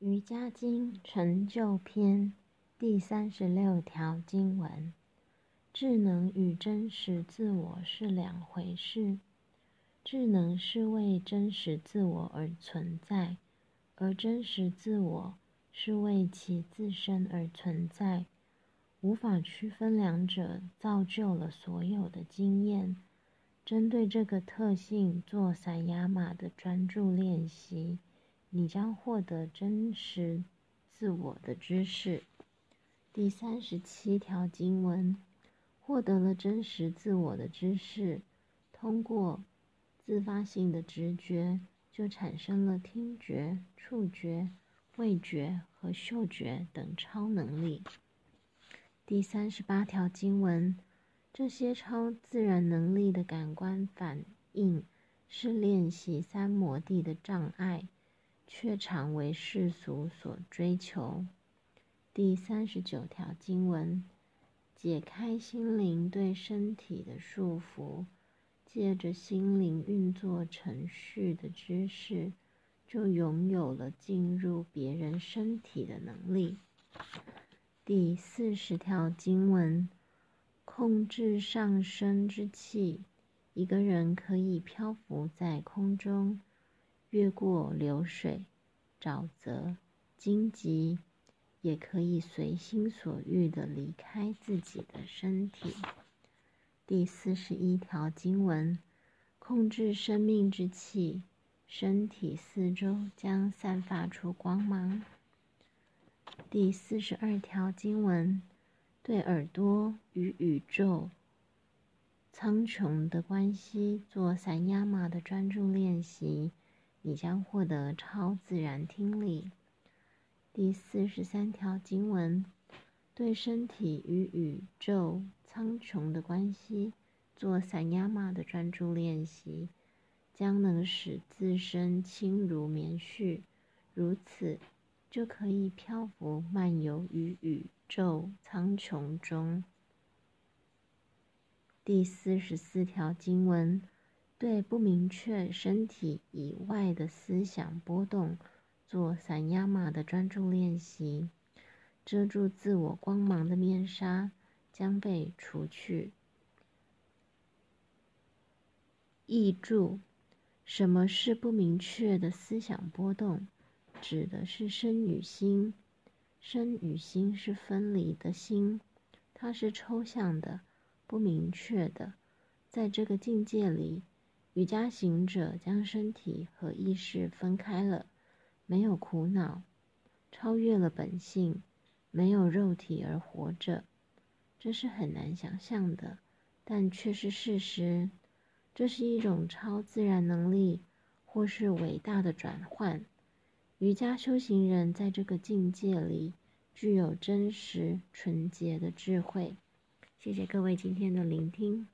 瑜伽经成就篇第三十六条经文：智能与真实自我是两回事。智能是为真实自我而存在，而真实自我是为其自身而存在。无法区分两者，造就了所有的经验。针对这个特性做散雅马的专注练习。你将获得真实自我的知识。第三十七条经文：获得了真实自我的知识，通过自发性的直觉，就产生了听觉、触觉、味觉和嗅觉等超能力。第三十八条经文：这些超自然能力的感官反应，是练习三摩地的障碍。却常为世俗所追求。第三十九条经文：解开心灵对身体的束缚，借着心灵运作程序的知识，就拥有了进入别人身体的能力。第四十条经文：控制上升之气，一个人可以漂浮在空中。越过流水、沼泽、荆棘，也可以随心所欲的离开自己的身体。第四十一条经文：控制生命之气，身体四周将散发出光芒。第四十二条经文：对耳朵与宇宙、苍穹的关系做散压马的专注练习。你将获得超自然听力。第四十三条经文：对身体与宇宙苍穹的关系做散压玛的专注练习，将能使自身轻如棉絮，如此就可以漂浮漫游于宇宙苍穹中。第四十四条经文。对不明确身体以外的思想波动做散压马的专注练习，遮住自我光芒的面纱将被除去。译注：什么是不明确的思想波动？指的是身与心。身与心是分离的心，它是抽象的、不明确的，在这个境界里。瑜伽行者将身体和意识分开了，没有苦恼，超越了本性，没有肉体而活着，这是很难想象的，但却是事实。这是一种超自然能力，或是伟大的转换。瑜伽修行人在这个境界里具有真实纯洁的智慧。谢谢各位今天的聆听。